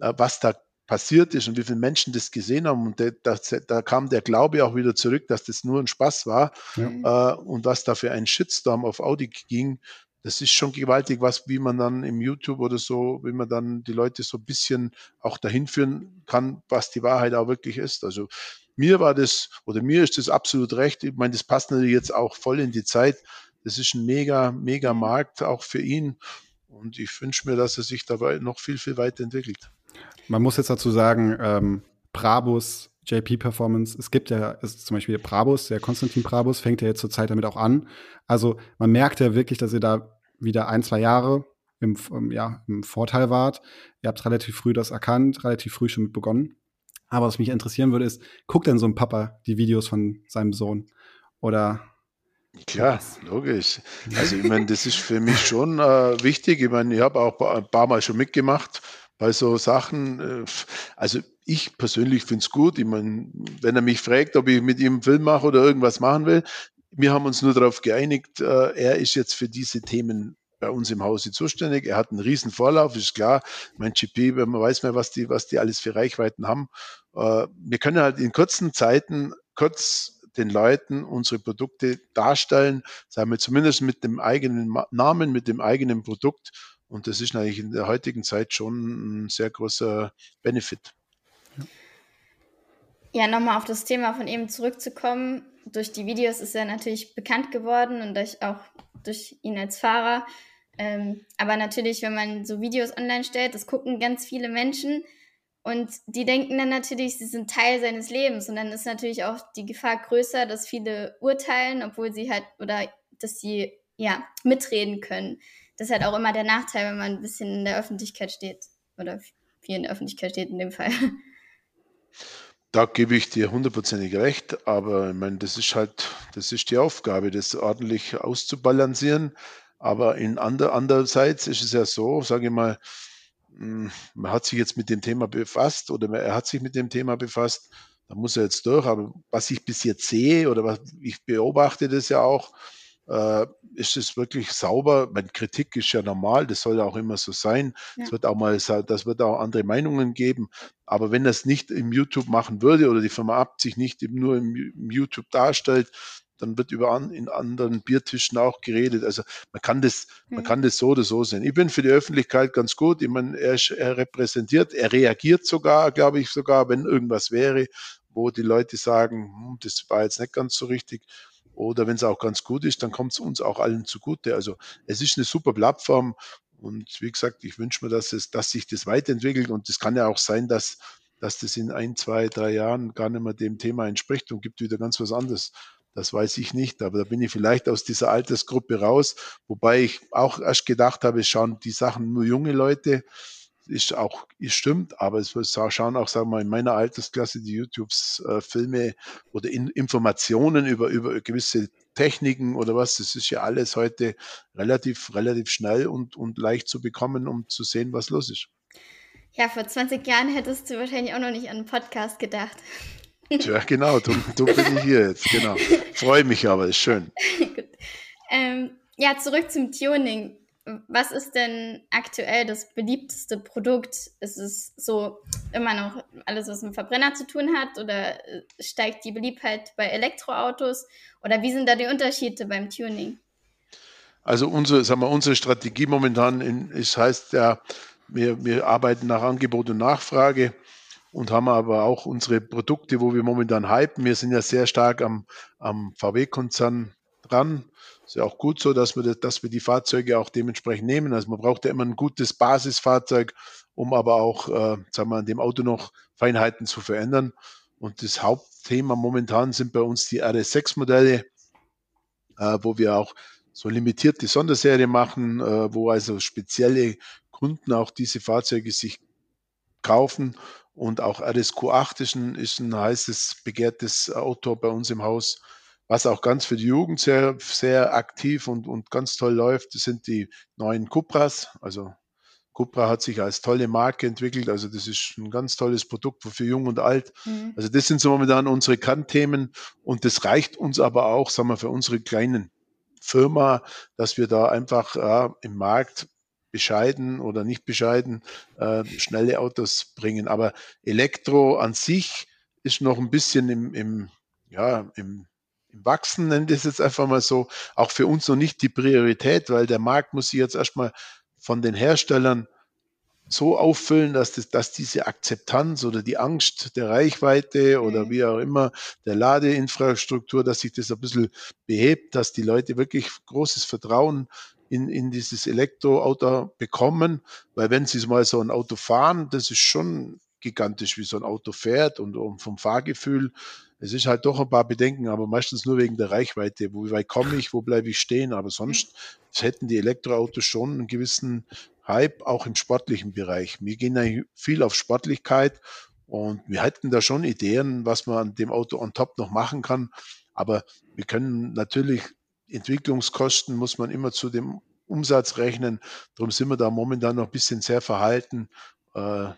äh, was da passiert ist und wie viele Menschen das gesehen haben. Und de, das, da kam der Glaube auch wieder zurück, dass das nur ein Spaß war ja. und was da für ein Shitstorm auf Audi ging, das ist schon gewaltig, was, wie man dann im YouTube oder so, wie man dann die Leute so ein bisschen auch dahin führen kann, was die Wahrheit auch wirklich ist. Also mir war das, oder mir ist das absolut recht. Ich meine, das passt natürlich jetzt auch voll in die Zeit. Das ist ein mega, mega Markt auch für ihn. Und ich wünsche mir, dass er sich dabei noch viel, viel weiterentwickelt. Man muss jetzt dazu sagen, ähm, Brabus, JP Performance, es gibt ja ist zum Beispiel Brabus, der Konstantin Brabus fängt ja jetzt zur Zeit damit auch an. Also man merkt ja wirklich, dass ihr da wieder ein, zwei Jahre im, im, ja, im Vorteil wart. Ihr habt relativ früh das erkannt, relativ früh schon mit begonnen. Aber was mich interessieren würde, ist, guckt denn so ein Papa die Videos von seinem Sohn? Oder Klar, logisch. Also ich meine, das ist für mich schon äh, wichtig. Ich meine, ich habe auch ein paar Mal schon mitgemacht bei so Sachen. Äh, also ich persönlich finde es gut. Ich meine, wenn er mich fragt, ob ich mit ihm einen Film mache oder irgendwas machen will, wir haben uns nur darauf geeinigt, äh, er ist jetzt für diese Themen bei uns im Hause zuständig. Er hat einen riesen Vorlauf, ist klar. Mein GP, man weiß mehr, was die, was die alles für Reichweiten haben. Äh, wir können halt in kurzen Zeiten kurz den Leuten unsere Produkte darstellen, sagen wir zumindest mit dem eigenen Namen, mit dem eigenen Produkt. Und das ist natürlich in der heutigen Zeit schon ein sehr großer Benefit. Ja, nochmal auf das Thema von eben zurückzukommen. Durch die Videos ist er natürlich bekannt geworden und durch, auch durch ihn als Fahrer. Ähm, aber natürlich, wenn man so Videos online stellt, das gucken ganz viele Menschen und die denken dann natürlich, sie sind Teil seines Lebens. Und dann ist natürlich auch die Gefahr größer, dass viele urteilen, obwohl sie halt, oder dass sie ja mitreden können. Das ist halt auch immer der Nachteil, wenn man ein bisschen in der Öffentlichkeit steht. Oder viel in der Öffentlichkeit steht in dem Fall. <laughs> Da gebe ich dir hundertprozentig recht, aber ich meine, das ist halt, das ist die Aufgabe, das ordentlich auszubalancieren. Aber in ander, andererseits ist es ja so, sage ich mal, hm, man hat sich jetzt mit dem Thema befasst oder er hat sich mit dem Thema befasst, da muss er jetzt durch. Aber was ich bis jetzt sehe oder was ich beobachte das ja auch, äh, ist es wirklich sauber. Meine Kritik ist ja normal, das soll ja auch immer so sein. Es ja. wird auch mal, das wird auch andere Meinungen geben. Aber wenn das nicht im YouTube machen würde oder die Firma Abt sich nicht nur im, im YouTube darstellt, dann wird über an, in anderen Biertischen auch geredet. Also man kann das, mhm. man kann das so oder so sehen. Ich bin für die Öffentlichkeit ganz gut. Ich meine, er, er repräsentiert, er reagiert sogar, glaube ich, sogar, wenn irgendwas wäre, wo die Leute sagen, hm, das war jetzt nicht ganz so richtig. Oder wenn es auch ganz gut ist, dann kommt es uns auch allen zugute. Also es ist eine super Plattform und wie gesagt, ich wünsche mir, dass, es, dass sich das weiterentwickelt und es kann ja auch sein, dass, dass das in ein, zwei, drei Jahren gar nicht mehr dem Thema entspricht und gibt wieder ganz was anderes. Das weiß ich nicht, aber da bin ich vielleicht aus dieser Altersgruppe raus, wobei ich auch erst gedacht habe, schauen die Sachen nur junge Leute ist auch, ist stimmt, aber es schauen auch, sagen wir mal, in meiner Altersklasse die YouTubes äh, Filme oder in, Informationen über, über gewisse Techniken oder was. Das ist ja alles heute relativ, relativ schnell und, und leicht zu bekommen, um zu sehen, was los ist. Ja, vor 20 Jahren hättest du wahrscheinlich auch noch nicht an einen Podcast gedacht. Tja, genau, du, du bin ich hier jetzt, genau. Freue mich aber, ist schön. <laughs> ähm, ja, zurück zum Tuning was ist denn aktuell das beliebteste Produkt? Ist es so immer noch alles, was mit Verbrenner zu tun hat? Oder äh, steigt die Beliebtheit bei Elektroautos? Oder wie sind da die Unterschiede beim Tuning? Also unsere, sagen wir, unsere Strategie momentan in, ist, heißt ja, wir, wir arbeiten nach Angebot und Nachfrage und haben aber auch unsere Produkte, wo wir momentan hypen. Wir sind ja sehr stark am, am VW-Konzern dran ist ja auch gut so, dass wir, dass wir die Fahrzeuge auch dementsprechend nehmen. Also man braucht ja immer ein gutes Basisfahrzeug, um aber auch, äh, sagen wir, an dem Auto noch Feinheiten zu verändern. Und das Hauptthema momentan sind bei uns die RS6-Modelle, äh, wo wir auch so limitierte Sonderserie machen, äh, wo also spezielle Kunden auch diese Fahrzeuge sich kaufen. Und auch RSQ8 ist ein, ist ein heißes, begehrtes Auto bei uns im Haus was auch ganz für die Jugend sehr, sehr aktiv und, und ganz toll läuft, das sind die neuen Cupras. Also Cupra hat sich als tolle Marke entwickelt. Also das ist ein ganz tolles Produkt für jung und alt. Mhm. Also das sind so momentan unsere Kernthemen und das reicht uns aber auch, sagen wir, für unsere kleinen Firma, dass wir da einfach äh, im Markt bescheiden oder nicht bescheiden äh, schnelle Autos bringen. Aber Elektro an sich ist noch ein bisschen im, im ja, im im Wachsen, nennen das jetzt einfach mal so, auch für uns noch nicht die Priorität, weil der Markt muss sich jetzt erstmal von den Herstellern so auffüllen, dass, das, dass diese Akzeptanz oder die Angst der Reichweite oder mhm. wie auch immer der Ladeinfrastruktur, dass sich das ein bisschen behebt, dass die Leute wirklich großes Vertrauen in, in dieses Elektroauto bekommen, weil wenn sie mal so ein Auto fahren, das ist schon gigantisch, wie so ein Auto fährt und, und vom Fahrgefühl es ist halt doch ein paar Bedenken, aber meistens nur wegen der Reichweite. Wo weit komme ich, wo bleibe ich stehen? Aber sonst hätten die Elektroautos schon einen gewissen Hype, auch im sportlichen Bereich. Wir gehen ja viel auf Sportlichkeit und wir hätten da schon Ideen, was man an dem Auto on top noch machen kann. Aber wir können natürlich Entwicklungskosten muss man immer zu dem Umsatz rechnen. Darum sind wir da momentan noch ein bisschen sehr verhalten. Äh,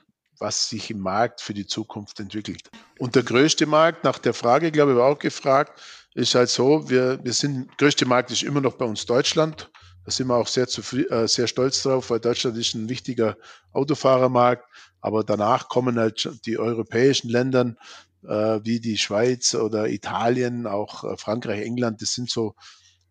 was sich im Markt für die Zukunft entwickelt. Und der größte Markt, nach der Frage, glaube ich, war auch gefragt, ist halt so, wir, wir sind, größte Markt ist immer noch bei uns Deutschland. Da sind wir auch sehr, äh, sehr stolz drauf, weil Deutschland ist ein wichtiger Autofahrermarkt. Aber danach kommen halt die europäischen Länder, äh, wie die Schweiz oder Italien, auch äh, Frankreich, England. Das sind so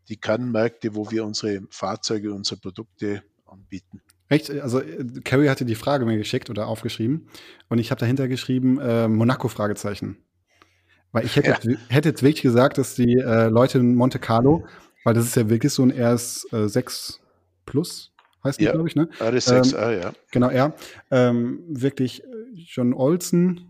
die Kernmärkte, wo wir unsere Fahrzeuge, unsere Produkte anbieten. Echt? Also äh, Carrie hatte die Frage mir geschickt oder aufgeschrieben und ich habe dahinter geschrieben äh, Monaco Fragezeichen. Weil ich hätte, ja. jetzt, hätte jetzt wirklich gesagt, dass die äh, Leute in Monte Carlo, weil das ist ja wirklich so ein RS6 äh, Plus, heißt ja. glaube ich, ne? RS6, ähm, ja. Genau, er. Ähm, wirklich äh, John Olsen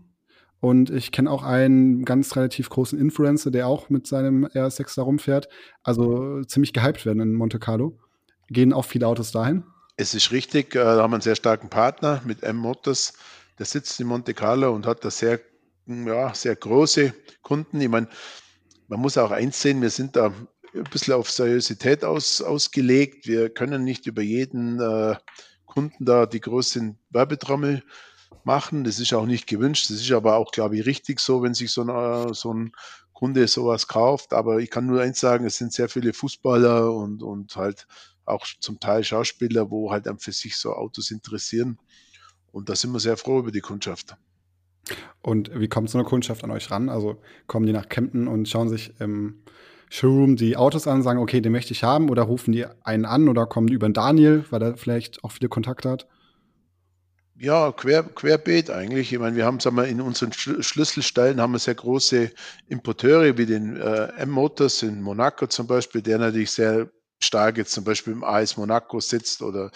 und ich kenne auch einen ganz relativ großen Influencer, der auch mit seinem RS6 da rumfährt. Also ziemlich gehypt werden in Monte Carlo. Gehen auch viele Autos dahin? Es ist richtig, äh, da haben wir einen sehr starken Partner mit M Motors. Der sitzt in Monte Carlo und hat da sehr, ja, sehr große Kunden. Ich meine, man muss auch eins sehen, wir sind da ein bisschen auf Seriosität aus, ausgelegt. Wir können nicht über jeden äh, Kunden da die große Werbetrommel machen. Das ist auch nicht gewünscht. Das ist aber auch, glaube ich, richtig so, wenn sich so ein, so ein Kunde sowas kauft. Aber ich kann nur eins sagen, es sind sehr viele Fußballer und, und halt auch zum Teil Schauspieler, wo halt für sich so Autos interessieren. Und da sind wir sehr froh über die Kundschaft. Und wie kommt so eine Kundschaft an euch ran? Also kommen die nach Kempten und schauen sich im Showroom die Autos an, sagen, okay, den möchte ich haben, oder rufen die einen an oder kommen die über den Daniel, weil er vielleicht auch viele Kontakte hat? Ja, quer, querbeet eigentlich. Ich meine, wir haben, sagen wir, in unseren Schlüsselstellen haben wir sehr große Importeure wie den äh, M-Motors in Monaco zum Beispiel, der natürlich sehr stark jetzt zum Beispiel im AS Monaco sitzt oder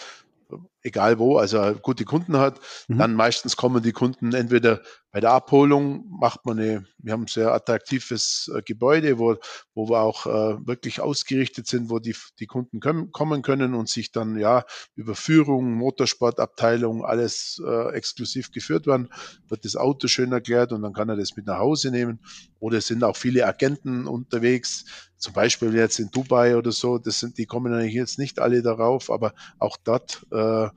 egal wo, also gute Kunden hat, mhm. dann meistens kommen die Kunden entweder bei der Abholung, macht man eine, wir haben ein sehr attraktives äh, Gebäude, wo, wo wir auch äh, wirklich ausgerichtet sind, wo die, die Kunden können, kommen können und sich dann ja über Führung, Motorsportabteilung, alles äh, exklusiv geführt werden, wird das Auto schön erklärt und dann kann er das mit nach Hause nehmen. Oder es sind auch viele Agenten unterwegs, zum Beispiel jetzt in Dubai oder so, das sind, die kommen eigentlich jetzt nicht alle darauf, aber auch dort äh,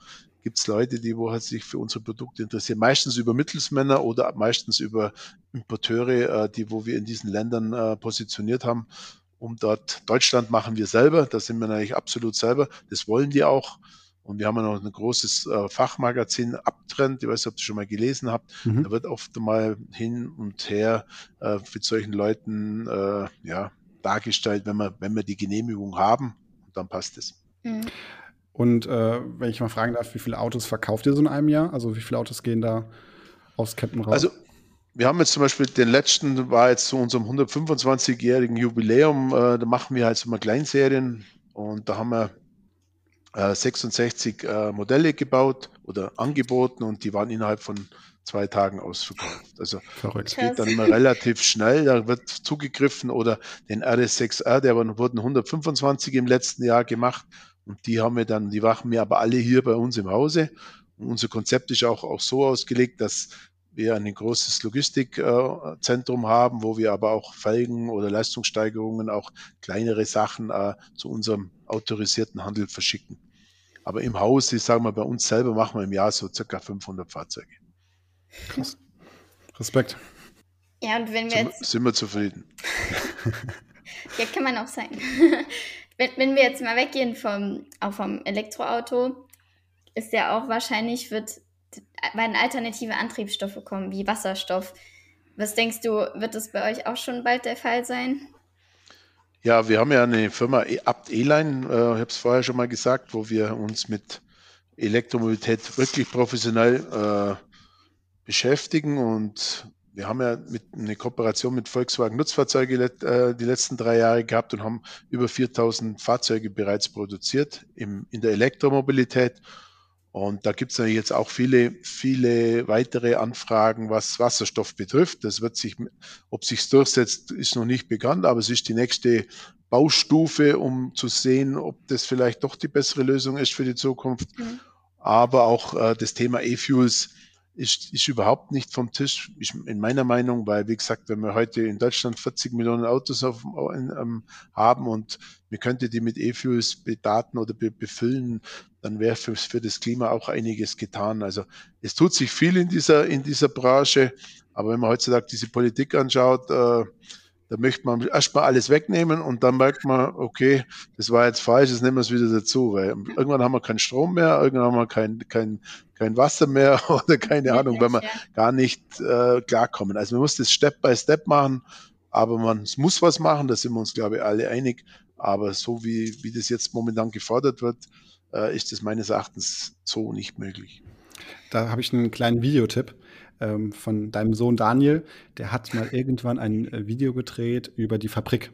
gibt es Leute, die wo halt sich für unsere Produkte interessieren. Meistens über Mittelsmänner oder meistens über Importeure, äh, die wo wir in diesen Ländern äh, positioniert haben. Um dort, Deutschland machen wir selber, da sind wir natürlich absolut selber, das wollen die auch. Und wir haben ja noch ein großes äh, Fachmagazin, Abtrend, ich weiß nicht, ob ihr schon mal gelesen habt. Mhm. Da wird oft mal hin und her äh, mit solchen Leuten äh, ja, dargestellt, wenn wir, wenn wir die Genehmigung haben, und dann passt es. Mhm. Und äh, wenn ich mal fragen darf, wie viele Autos verkauft ihr so in einem Jahr? Also wie viele Autos gehen da aufs Campen raus? Also wir haben jetzt zum Beispiel den letzten, war jetzt zu unserem 125-jährigen Jubiläum, äh, da machen wir halt so mal Kleinserien und da haben wir äh, 66 äh, Modelle gebaut oder angeboten und die waren innerhalb von zwei Tagen ausverkauft. Also Verrückt. geht dann immer relativ schnell, da wird zugegriffen oder den RS6R, der wurden 125 im letzten Jahr gemacht und die haben wir dann, die machen wir aber alle hier bei uns im Hause. Und unser Konzept ist auch, auch so ausgelegt, dass wir ein großes Logistikzentrum äh, haben, wo wir aber auch Felgen oder Leistungssteigerungen, auch kleinere Sachen äh, zu unserem autorisierten Handel verschicken. Aber im Haus, ich sage mal, bei uns selber machen wir im Jahr so circa 500 Fahrzeuge. Krass. Respekt. Ja, und wenn wir jetzt. Sind wir zufrieden. <laughs> ja, kann man auch sein. Wenn, wenn wir jetzt mal weggehen vom, auch vom Elektroauto, ist ja auch wahrscheinlich, wird, werden alternative Antriebsstoffe kommen, wie Wasserstoff. Was denkst du, wird das bei euch auch schon bald der Fall sein? Ja, wir haben ja eine Firma e, Abt E-Line, äh, ich habe es vorher schon mal gesagt, wo wir uns mit Elektromobilität wirklich professionell äh, beschäftigen und wir haben ja mit, eine Kooperation mit Volkswagen Nutzfahrzeuge äh, die letzten drei Jahre gehabt und haben über 4000 Fahrzeuge bereits produziert im, in der Elektromobilität. Und da gibt es natürlich jetzt auch viele, viele weitere Anfragen, was Wasserstoff betrifft. Das wird sich, ob sich durchsetzt, ist noch nicht bekannt, aber es ist die nächste Baustufe, um zu sehen, ob das vielleicht doch die bessere Lösung ist für die Zukunft. Mhm. Aber auch äh, das Thema E-Fuels ist, ist überhaupt nicht vom Tisch, ich, in meiner Meinung, weil, wie gesagt, wenn wir heute in Deutschland 40 Millionen Autos auf, in, ähm, haben und wir könnte die mit E-Fuels bedaten oder be, befüllen, dann wäre für, für das Klima auch einiges getan. Also es tut sich viel in dieser, in dieser Branche, aber wenn man heutzutage diese Politik anschaut, äh, da möchte man erstmal alles wegnehmen und dann merkt man, okay, das war jetzt falsch, jetzt nehmen wir es wieder dazu, weil irgendwann haben wir keinen Strom mehr, irgendwann haben wir kein, kein, kein Wasser mehr <laughs> oder keine ja, Ahnung, wenn wir ja. gar nicht äh, klarkommen. Also man muss das Step by Step machen, aber man muss was machen, da sind wir uns, glaube ich, alle einig. Aber so wie, wie das jetzt momentan gefordert wird, äh, ist das meines Erachtens so nicht möglich. Da habe ich einen kleinen Videotipp ähm, von deinem Sohn Daniel, der hat mal irgendwann ein äh, Video gedreht über die Fabrik.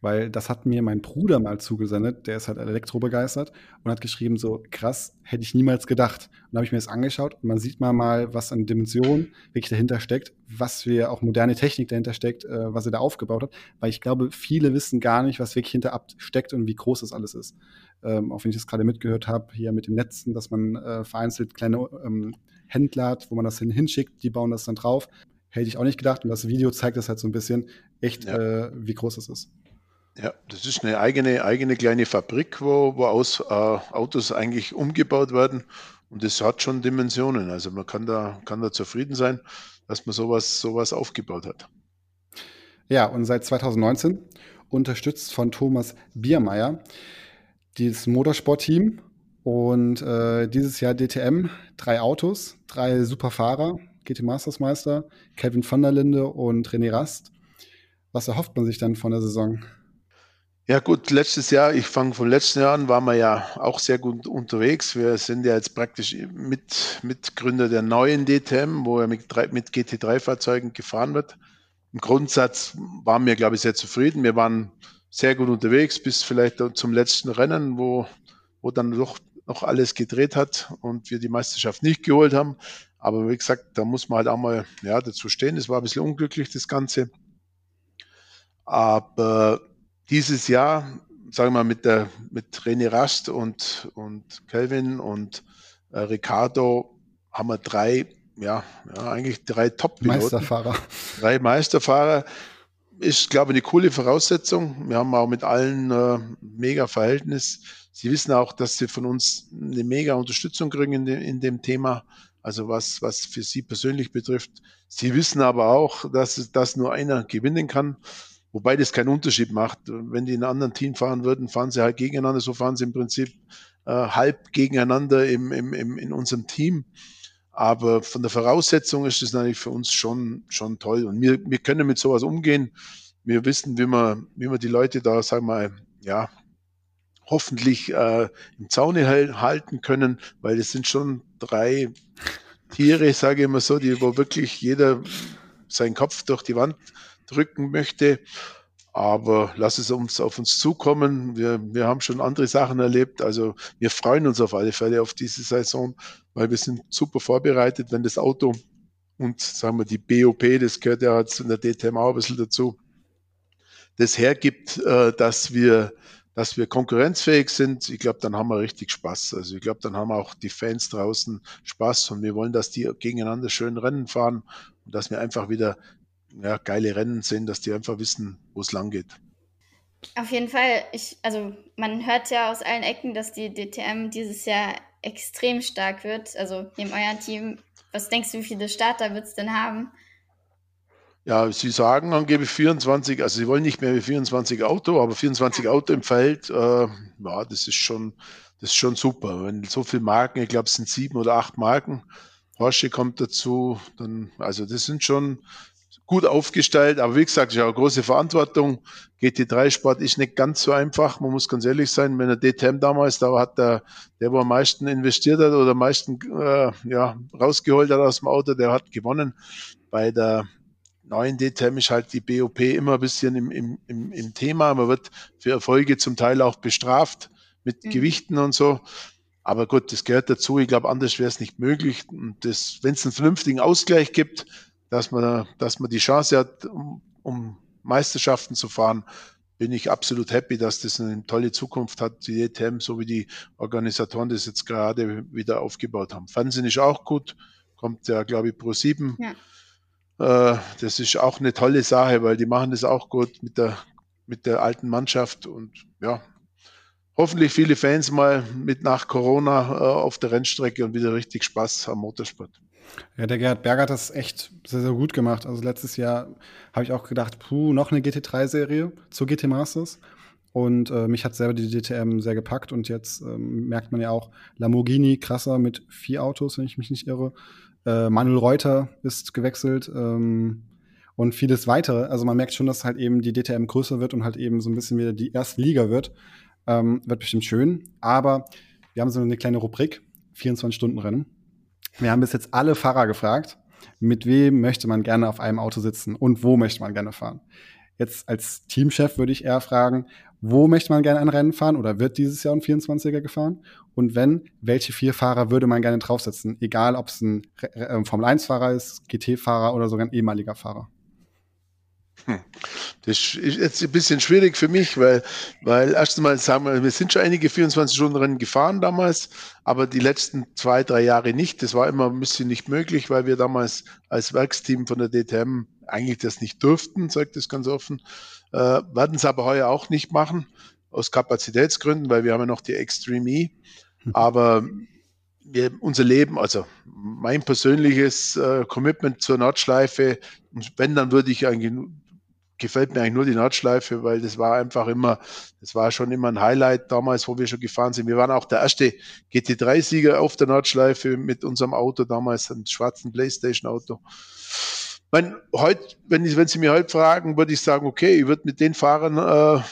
Weil das hat mir mein Bruder mal zugesendet, der ist halt elektrobegeistert und hat geschrieben, so krass, hätte ich niemals gedacht. Und habe ich mir das angeschaut und man sieht mal mal, was an Dimensionen wirklich dahinter steckt, was wir auch moderne Technik dahinter steckt, äh, was er da aufgebaut hat. Weil ich glaube, viele wissen gar nicht, was wirklich hinter steckt und wie groß das alles ist. Ähm, auch wenn ich das gerade mitgehört habe, hier mit dem Netzen, dass man äh, vereinzelt kleine ähm, Händler hat, wo man das hin hinschickt, die bauen das dann drauf. Hätte ich auch nicht gedacht. Und das Video zeigt das halt so ein bisschen echt, ja. äh, wie groß das ist. Ja, das ist eine eigene, eigene kleine Fabrik, wo, wo aus, äh, Autos eigentlich umgebaut werden. Und das hat schon Dimensionen. Also man kann da, kann da zufrieden sein, dass man sowas, sowas aufgebaut hat. Ja, und seit 2019 unterstützt von Thomas Biermeier dieses Motorsportteam und äh, dieses Jahr DTM, drei Autos, drei super Fahrer, GT Masters Meister, Kevin van der Linde und René Rast. Was erhofft man sich dann von der Saison? Ja gut, letztes Jahr, ich fange von letzten Jahr an, waren wir ja auch sehr gut unterwegs. Wir sind ja jetzt praktisch mit Mitgründer der neuen DTM, wo ja mit, mit GT3-Fahrzeugen gefahren wird. Im Grundsatz waren wir, glaube ich, sehr zufrieden. Wir waren sehr gut unterwegs bis vielleicht zum letzten Rennen, wo, wo dann doch noch alles gedreht hat und wir die Meisterschaft nicht geholt haben. Aber wie gesagt, da muss man halt auch mal ja, dazu stehen. Es war ein bisschen unglücklich, das Ganze. Aber dieses Jahr, sagen wir mal, mit, der, mit René Rast und, und Kelvin und äh, Ricardo haben wir drei, ja, ja eigentlich drei Top-Piloten. Meisterfahrer. Drei Meisterfahrer. Ist, glaube ich, eine coole Voraussetzung. Wir haben auch mit allen äh, mega Verhältnis. Sie wissen auch, dass sie von uns eine mega Unterstützung kriegen in, de, in dem Thema. Also was, was für sie persönlich betrifft. Sie wissen aber auch, dass, dass nur einer gewinnen kann. Wobei das keinen Unterschied macht. Wenn die in einem anderen Team fahren würden, fahren sie halt gegeneinander. So fahren sie im Prinzip äh, halb gegeneinander im, im, im, in unserem Team. Aber von der Voraussetzung ist es natürlich für uns schon, schon toll. Und wir, wir können mit sowas umgehen. Wir wissen, wie wir, wie wir die Leute da, sagen wir mal, ja, hoffentlich äh, im Zaune halten können, weil es sind schon drei Tiere, sage ich immer so, die, wo wirklich jeder seinen Kopf durch die Wand drücken möchte. Aber lass es uns auf uns zukommen. Wir, wir haben schon andere Sachen erlebt. Also wir freuen uns auf alle Fälle auf diese Saison, weil wir sind super vorbereitet, wenn das Auto und sagen wir die BOP, das gehört ja in der DTM auch ein bisschen dazu, das hergibt, äh, dass wir dass wir konkurrenzfähig sind, ich glaube, dann haben wir richtig Spaß. Also ich glaube, dann haben auch die Fans draußen Spaß und wir wollen, dass die gegeneinander schön Rennen fahren und dass wir einfach wieder ja, geile Rennen sehen, dass die einfach wissen, wo es lang geht. Auf jeden Fall. Ich, also man hört ja aus allen Ecken, dass die DTM dieses Jahr extrem stark wird. Also neben eurem Team, was denkst du, wie viele Starter wird es denn haben? Ja, Sie sagen angeblich 24, also Sie wollen nicht mehr wie 24 Auto, aber 24 Auto im Feld, äh, ja, das ist schon, das ist schon super. Wenn so viele Marken, ich glaube, es sind sieben oder acht Marken, Porsche kommt dazu, dann, also das sind schon, gut aufgestellt, aber wie gesagt, ich habe große Verantwortung. GT3-Sport ist nicht ganz so einfach, man muss ganz ehrlich sein. Wenn der DTM damals, da hat der, der, wo am meisten investiert hat oder am meisten äh, ja, rausgeholt hat aus dem Auto, der hat gewonnen. Bei der neuen DTM ist halt die BOP immer ein bisschen im, im, im, im Thema. Man wird für Erfolge zum Teil auch bestraft mit mhm. Gewichten und so. Aber gut, das gehört dazu. Ich glaube, anders wäre es nicht möglich. Und wenn es einen vernünftigen Ausgleich gibt, dass man, dass man die Chance hat, um, um Meisterschaften zu fahren, bin ich absolut happy, dass das eine tolle Zukunft hat, die ETM, so wie die Organisatoren das jetzt gerade wieder aufgebaut haben. Fernsehen ist auch gut, kommt ja, glaube ich, Pro 7. Ja. Äh, das ist auch eine tolle Sache, weil die machen das auch gut mit der, mit der alten Mannschaft und ja, hoffentlich viele Fans mal mit nach Corona äh, auf der Rennstrecke und wieder richtig Spaß am Motorsport. Ja, der Gerhard Berger hat das echt sehr, sehr gut gemacht. Also letztes Jahr habe ich auch gedacht, puh, noch eine GT3-Serie zu GT Masters. Und äh, mich hat selber die DTM sehr gepackt. Und jetzt ähm, merkt man ja auch Lamborghini krasser mit vier Autos, wenn ich mich nicht irre. Äh, Manuel Reuter ist gewechselt ähm, und vieles weitere. Also man merkt schon, dass halt eben die DTM größer wird und halt eben so ein bisschen wieder die erste Liga wird. Ähm, wird bestimmt schön. Aber wir haben so eine kleine Rubrik, 24-Stunden-Rennen. Wir haben bis jetzt alle Fahrer gefragt, mit wem möchte man gerne auf einem Auto sitzen und wo möchte man gerne fahren. Jetzt als Teamchef würde ich eher fragen, wo möchte man gerne ein Rennen fahren oder wird dieses Jahr ein 24er gefahren? Und wenn, welche vier Fahrer würde man gerne draufsetzen? Egal, ob es ein äh, Formel-1-Fahrer ist, GT-Fahrer oder sogar ein ehemaliger Fahrer. Das ist jetzt ein bisschen schwierig für mich, weil, weil erst einmal sagen wir, wir sind schon einige 24-Stunden-Rennen gefahren damals, aber die letzten zwei, drei Jahre nicht. Das war immer ein bisschen nicht möglich, weil wir damals als Werksteam von der DTM eigentlich das nicht durften, sagt das ganz offen. Äh, werden es aber heuer auch nicht machen, aus Kapazitätsgründen, weil wir haben ja noch die Extreme E. Hm. Aber wir, unser Leben, also mein persönliches äh, Commitment zur Nordschleife, wenn, dann würde ich eigentlich gefällt mir eigentlich nur die Nordschleife, weil das war einfach immer, das war schon immer ein Highlight damals, wo wir schon gefahren sind. Wir waren auch der erste GT3-Sieger auf der Nordschleife mit unserem Auto damals, einem schwarzen Playstation-Auto. mein, heut, wenn, ich, wenn Sie mir heute fragen, würde ich sagen, okay, ich würde mit den Fahrern äh,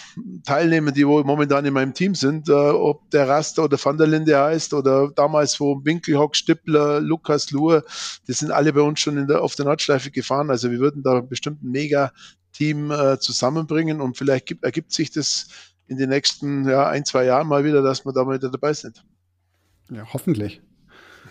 teilnehmen, die wo momentan in meinem Team sind, äh, ob der Raster oder Van der Linde heißt oder damals wo Winkelhock, Stippler, Lukas, Luhr, die sind alle bei uns schon der, auf der Nordschleife gefahren. Also wir würden da bestimmt ein mega Team äh, zusammenbringen und vielleicht gibt, ergibt sich das in den nächsten ja, ein, zwei Jahren mal wieder, dass wir da mal wieder dabei sind. Ja, hoffentlich.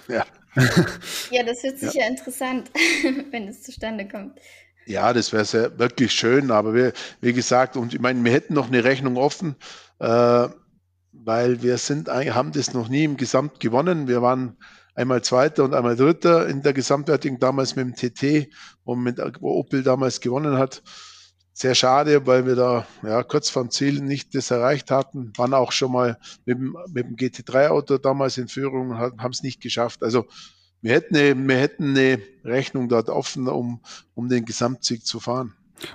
Ja. <laughs> ja, das wird sicher ja. interessant, <laughs> wenn es zustande kommt. Ja, das wäre sehr wirklich schön, aber wir, wie gesagt, und ich meine, wir hätten noch eine Rechnung offen, äh, weil wir sind, haben das noch nie im Gesamt gewonnen. Wir waren einmal Zweiter und einmal Dritter in der Gesamtwertung damals mit dem TT, wo, mit, wo Opel damals gewonnen hat. Sehr schade, weil wir da ja, kurz vorm Ziel nicht das erreicht hatten. Waren auch schon mal mit dem, mit dem GT3-Auto damals in Führung und haben es nicht geschafft. Also wir hätten, eine, wir hätten eine Rechnung dort offen, um, um den Gesamtsieg zu fahren.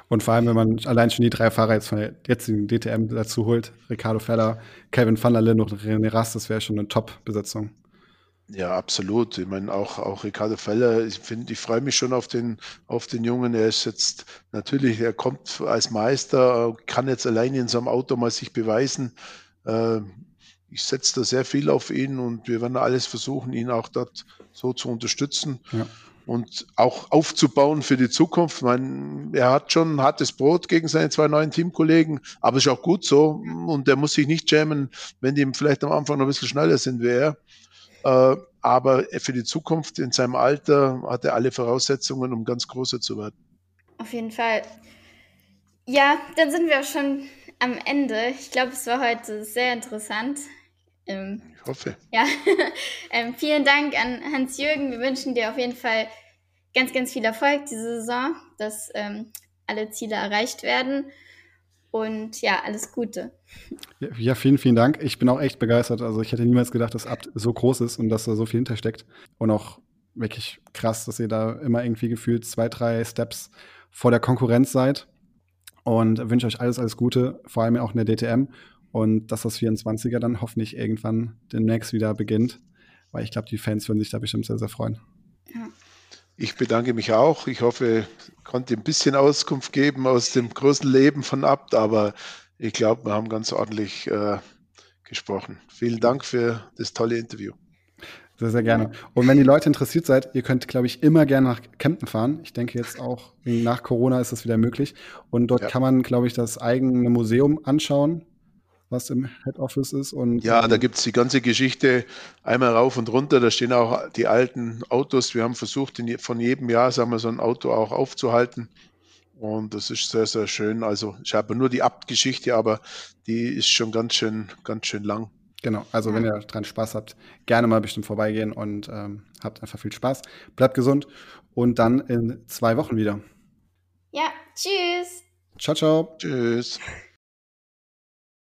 Und vor allem, wenn man allein schon die drei Fahrer jetzt von der jetzigen DTM dazu holt, Ricardo Feller, Kevin van der Linde und René Rast, das wäre schon eine Top-Besetzung. Ja, absolut. Ich meine, auch, auch Ricardo Feller, ich finde, ich freue mich schon auf den, auf den Jungen. Er ist jetzt natürlich, er kommt als Meister, kann jetzt alleine in so einem Auto mal sich beweisen. Äh, ich setze da sehr viel auf ihn und wir werden alles versuchen, ihn auch dort so zu unterstützen. Ja. Und auch aufzubauen für die Zukunft. Ich meine, er hat schon hartes Brot gegen seine zwei neuen Teamkollegen, aber ist auch gut so. Und er muss sich nicht jammen, wenn die vielleicht am Anfang noch ein bisschen schneller sind wie er. Äh, aber für die Zukunft in seinem Alter hat er alle Voraussetzungen, um ganz großer zu werden. Auf jeden Fall. Ja, dann sind wir auch schon am Ende. Ich glaube, es war heute sehr interessant. Ähm, ich hoffe. Ja, <laughs> ähm, vielen Dank an Hans-Jürgen. Wir wünschen dir auf jeden Fall ganz, ganz viel Erfolg diese Saison, dass ähm, alle Ziele erreicht werden. Und ja, alles Gute. Ja, vielen, vielen Dank. Ich bin auch echt begeistert. Also ich hätte niemals gedacht, dass Abt so groß ist und dass da so viel hintersteckt. Und auch wirklich krass, dass ihr da immer irgendwie gefühlt zwei, drei Steps vor der Konkurrenz seid. Und wünsche euch alles, alles Gute, vor allem auch in der DTM. Und dass das 24er dann hoffentlich irgendwann demnächst wieder beginnt. Weil ich glaube, die Fans würden sich da bestimmt sehr, sehr freuen. Ja. Ich bedanke mich auch. Ich hoffe, ich konnte ein bisschen Auskunft geben aus dem großen Leben von Abt, aber ich glaube, wir haben ganz ordentlich äh, gesprochen. Vielen Dank für das tolle Interview. Sehr, sehr gerne. Und wenn die Leute interessiert seid, ihr könnt, glaube ich, immer gerne nach Kempten fahren. Ich denke jetzt auch nach Corona ist das wieder möglich. Und dort ja. kann man, glaube ich, das eigene Museum anschauen was im Head Office ist. Und, ja, da gibt es die ganze Geschichte einmal rauf und runter. Da stehen auch die alten Autos. Wir haben versucht, von jedem Jahr sagen wir, so ein Auto auch aufzuhalten. Und das ist sehr, sehr schön. Also ich habe nur die Abtgeschichte, aber die ist schon ganz schön, ganz schön lang. Genau, also wenn ihr dran Spaß habt, gerne mal bestimmt vorbeigehen und ähm, habt einfach viel Spaß. Bleibt gesund und dann in zwei Wochen wieder. Ja, tschüss. Ciao, ciao. Tschüss.